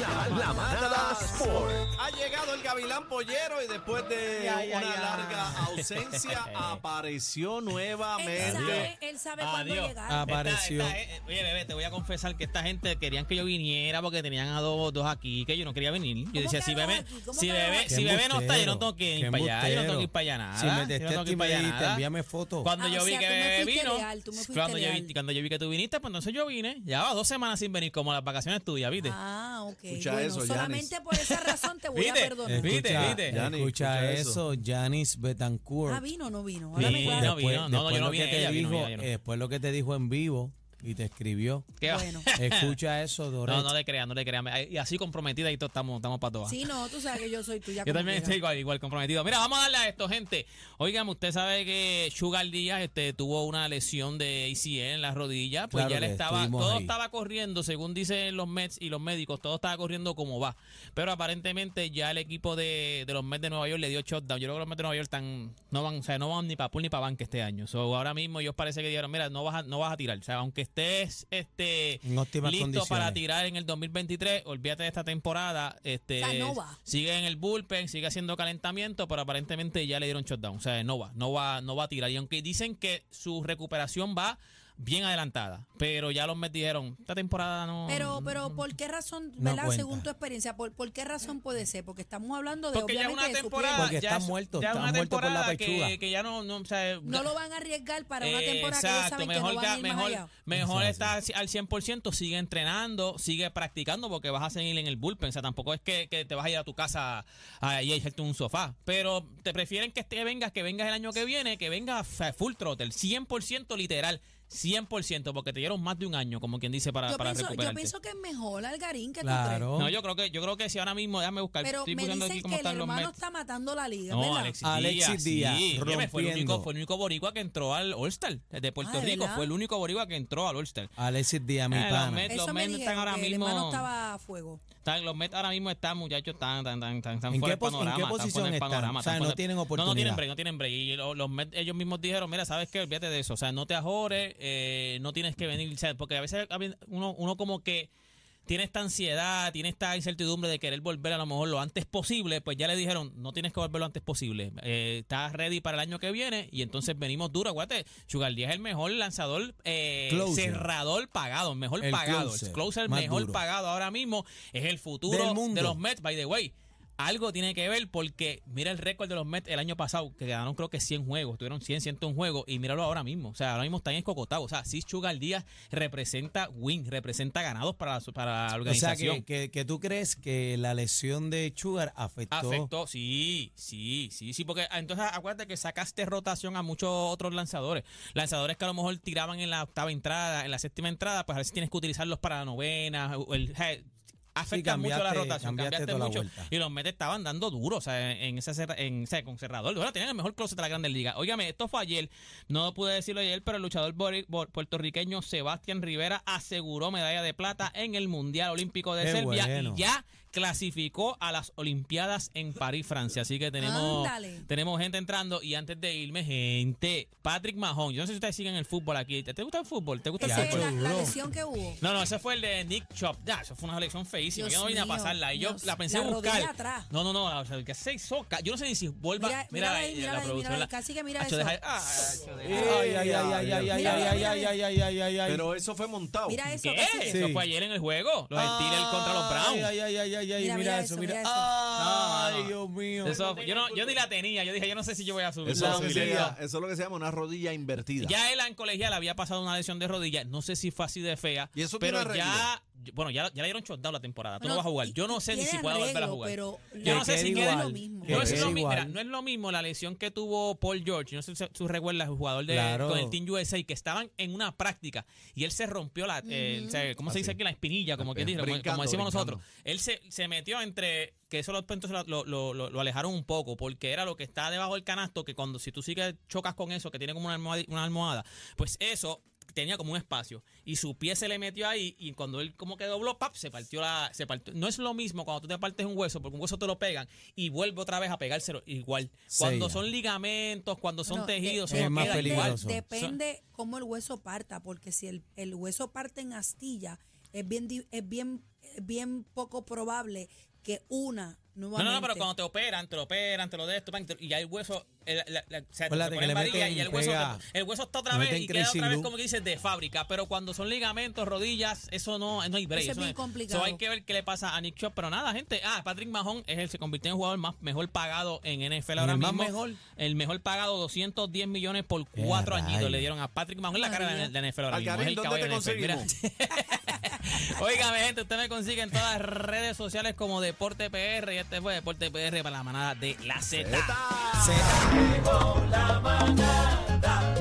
La, la llegado el Gavilán Pollero y después de Ya, ya, una ya. larga ausencia apareció Él nuevamente. sabe, él sabe cuándo Adiós. llegar. Apareció. Esta- esta- eh, oye, bebé, te voy a confesar que esta gente querían que yo viniera porque tenían a dos, dos aquí que yo no quería venir. Yo ¿Cómo decía, que si a dos bebé, aquí? ¿Cómo si que a dos bebé, aquí? si Qué bebé no está, yo no tengo que ir para allá, yo no tengo que ir para allá nada. Si me yo no tengo que y ir me para allá dijiste, nada. envíame foto. Cuando Ah, yo o vi sea, que tú me bebé fuiste vino, leal, tú me fuiste cuando yo, vi, leal. cuando yo vi que tú viniste, pues entonces yo vine. Llevaba dos semanas sin venir, como las vacaciones tuyas, ¿viste? Ah, ok. Escucha bueno, eso, solamente por esa razón te voy a ¿Viste? Escucha, escucha escucha eso, Janis Betancourt. Ah, vino o no vino. Vino. No, no, yo no lo vine, que te ella vino, dijo, ella eh, después lo que te dijo en vivo y te escribió. ¿Qué va? Bueno. Escucha eso, Doret. No, no le crean, no le crean. Y así comprometida y todos estamos, estamos para todas. Sí, no, tú sabes que yo soy tuya. Yo también estoy igual, igual comprometido. Mira, vamos a darle a esto, gente. Oigan, usted sabe que Sugar Díaz este, tuvo una lesión de ACL en la rodilla. Pues Claro ya le estaba, todo ahí. estaba corriendo, según dicen los Mets y los médicos, todo estaba corriendo como va. Pero aparentemente ya el equipo de, de los Mets de Nueva York le dio shutdown. Yo creo que los Mets de Nueva York están, no van, o sea, no van ni para pool ni para banque este año. So, ahora mismo ellos parece que dijeron, mira, no vas a, no vas a tirar. O sea, aunque estés este, listo condiciones. para tirar en el 2023, olvídate de esta temporada. Este, O sea, no va. sigue en el bullpen, sigue haciendo calentamiento, pero aparentemente ya le dieron shutdown. O sea, no va, no va, no va a tirar. Y aunque dicen que su recuperación va bien adelantada, pero ya los Mets dijeron, esta temporada no. Pero, pero, ¿por qué razón, No verdad, cuenta. según tu experiencia, ¿por, por qué razón puede ser? Porque estamos hablando de, porque ya obviamente, una de su temporada. Porque ya está es- muerto, ya está una muerto por la temporada pechuga. Que, que ya no, no, o sea, No lo van a arriesgar para una temporada que ellos saben mejor, que no van ya- a ir más mejor, allá. mejor está al 100%, sigue entrenando, sigue practicando porque vas a seguir en el bullpen. O sea, tampoco es que, que te vas a ir a tu casa a, y a echarte un sofá. Pero te prefieren que esté, vengas, que vengas el año que viene, que vengas full throttle, 100% literal. 100%, porque te dieron más de un año, como quien dice, para, Yo para pienso, yo recuperarte. pienso que es mejor Algarín que tú Claro. crees. No, yo creo que yo creo que si ahora mismo, déjame buscar, Pero estoy me dicen aquí cómo que el hermano Mets. está matando la liga, No, ¿verdad? Alexis, Alexis Díaz, Díaz, sí. Óyeme, fue el único, fue el único boricua que entró al All-Star de Puerto Ah, ¿de Rico. verdad? Fue el único boricua que entró al All-Star. Alexis Díaz, mi Eh, los pana. Mets- los me Mets están ahora que el mismo- hermano estaba a fuego. Están, los Mets ahora mismo están, muchachos, están, están, están, están, están ¿En fuera qué del pos- en panorama. qué están posición están? panorama, O sea, están no tienen No, no tienen oportunidad. break, no tienen break. Y lo- los, Mets, ellos mismos dijeron, mira, ¿sabes qué? Olvídate de eso. O sea, no te ajores, eh, no tienes que venir. porque a veces uno, uno como que tiene esta ansiedad, tiene esta incertidumbre de querer volver a lo mejor lo antes posible, pues ya le dijeron, no tienes que volver lo antes posible. Eh, estás ready para el año que viene y entonces venimos duro. Acuérdate, Sugar Díaz es el mejor lanzador, eh, cerrador pagado, mejor El pagado. closer, el closer mejor duro. pagado ahora mismo. Es el futuro de los Mets, by the way. Algo tiene que ver porque mira el récord de los Mets el año pasado, que ganaron creo que 100 juegos, tuvieron 100, 101 juegos y míralo ahora mismo. O sea, ahora mismo están escocotados. O sea, sí, Sugar Díaz representa win, representa ganados para, su- para la O sea, organización. que, que, que tú crees que la lesión de Sugar afectó. Afectó, sí, sí, sí, sí, porque ah, entonces acuérdate que sacaste rotación a muchos otros lanzadores. Lanzadores que a lo mejor tiraban en la octava entrada, en la séptima entrada, pues a veces tienes que utilizarlos para la novena. o El, afecta mucho la rotación, cambiaste cambiaste toda la mucho. Y los Mets estaban dando duro, o sea, en ese cerra- en, o sea, con cerrador. Bueno, tienen el mejor closet de la Grandes Ligas. Óigame, esto fue ayer, no pude decirlo ayer, pero el luchador puertorriqueño Sebastián Rivera aseguró medalla de plata en el Mundial Olímpico de Qué Serbia bueno. y ya clasificó a las Olimpiadas en París, Francia. Así que tenemos, tenemos gente entrando. Y antes de irme, gente, Patrick Mahon. Yo no sé si ustedes siguen el fútbol aquí. ¿Te, gusta el fútbol? ¿Te gusta el fútbol? la, la lesión que hubo. No, no, ese fue el de Nick Chop. Ya, eso fue una elección feísima. Malísima. Dios yo no vine a mío, pasarla. Y yo Dios. la pensé La buscar. atrás. No, no, no. O sea, que se hizo. Yo no sé ni si vuelva. Mira- Mira, ahí, la, mírala ahí, producción. mírala la- ahí, cacique, mira eso. deja- ah, Ay, ay, ay, ay, ay, ay, ay, Mira, ay, mira, ay, mira. ay, ay, ay, ay, ay. Pero eso fue montado. Mira eso, ¿Qué? Eso fue ayer en el juego. Los Steelers contra los Browns. Ay, ay, ay, ay, ay, ay, Mira, mira mira eso, mira. mira eso. Ay. Dios mío. Eso, yo, no, yo ni la tenía. Yo dije, yo no sé si yo voy a subir. Eso, La es lo que se llama, eso es lo que se llama una rodilla invertida. Ya él en colegial había pasado una lesión de rodilla. No sé si fue así de fea. ¿Y eso pero ya. Bueno, ya, ya le dieron shutdown la temporada. Tú no vas a jugar. Yo no sé ni si pueda volver a jugar. pero Yo no sé si queda es lo mismo. que No es, lo mi- mira, igual. no es lo mismo la lesión que tuvo Paul George, no sé si tú recuerdas, el jugador de, Claro. con el Team USA, que estaban en una práctica y él se rompió la, eh, o sea, ¿cómo se dice aquí? La espinilla, como, que dice, como- decimos brincando. nosotros. Él se, se metió entre, que eso los entonces lo, lo, lo- lo alejaron un poco, porque era lo que está debajo del canasto, que cuando si tú sigues chocas con eso, que tiene como una almohada, una almohada pues eso tenía como un espacio y su pie se le metió ahí y cuando él como que dobló, pap, se partió la se partió. No es lo mismo cuando tú te partes un hueso, porque un hueso te lo pegan y vuelve otra vez a pegárselo igual. Cuando son ligamentos, cuando son No, tejidos, de- más peligroso. depende cómo el hueso parta, porque si el, el hueso parte en astilla, es bien, es bien, es bien poco probable que una No, nuevamente. no, no, pero cuando te operan, te lo operan, te lo de esto, y ya el hueso, el, la- la- o sea, te ponen varilla y el hueso, pega- el hueso está otra vez y queda otra vez como que dices de fábrica, pero cuando son ligamentos, rodillas, eso no, no hay break. Eso es no bien complicado. So, hay que ver qué le pasa a Nick Chubb, pero nada, gente. Ah, Patrick Mahon es el, se convirtió en el jugador más mejor pagado en NFL ahora el más mismo. mejor? El mejor pagado, 210 millones por cuatro Eh, añitos rayos. le dieron a Patrick Mahon en la cara de la, NFL ahora mismo. Es Algarín, el ¿dónde caballo te conseguimos? Óigame, gente, usted me consigue en todas las redes sociales como Deporte PR y este fue Deporte PR para la manada de la Z. La manada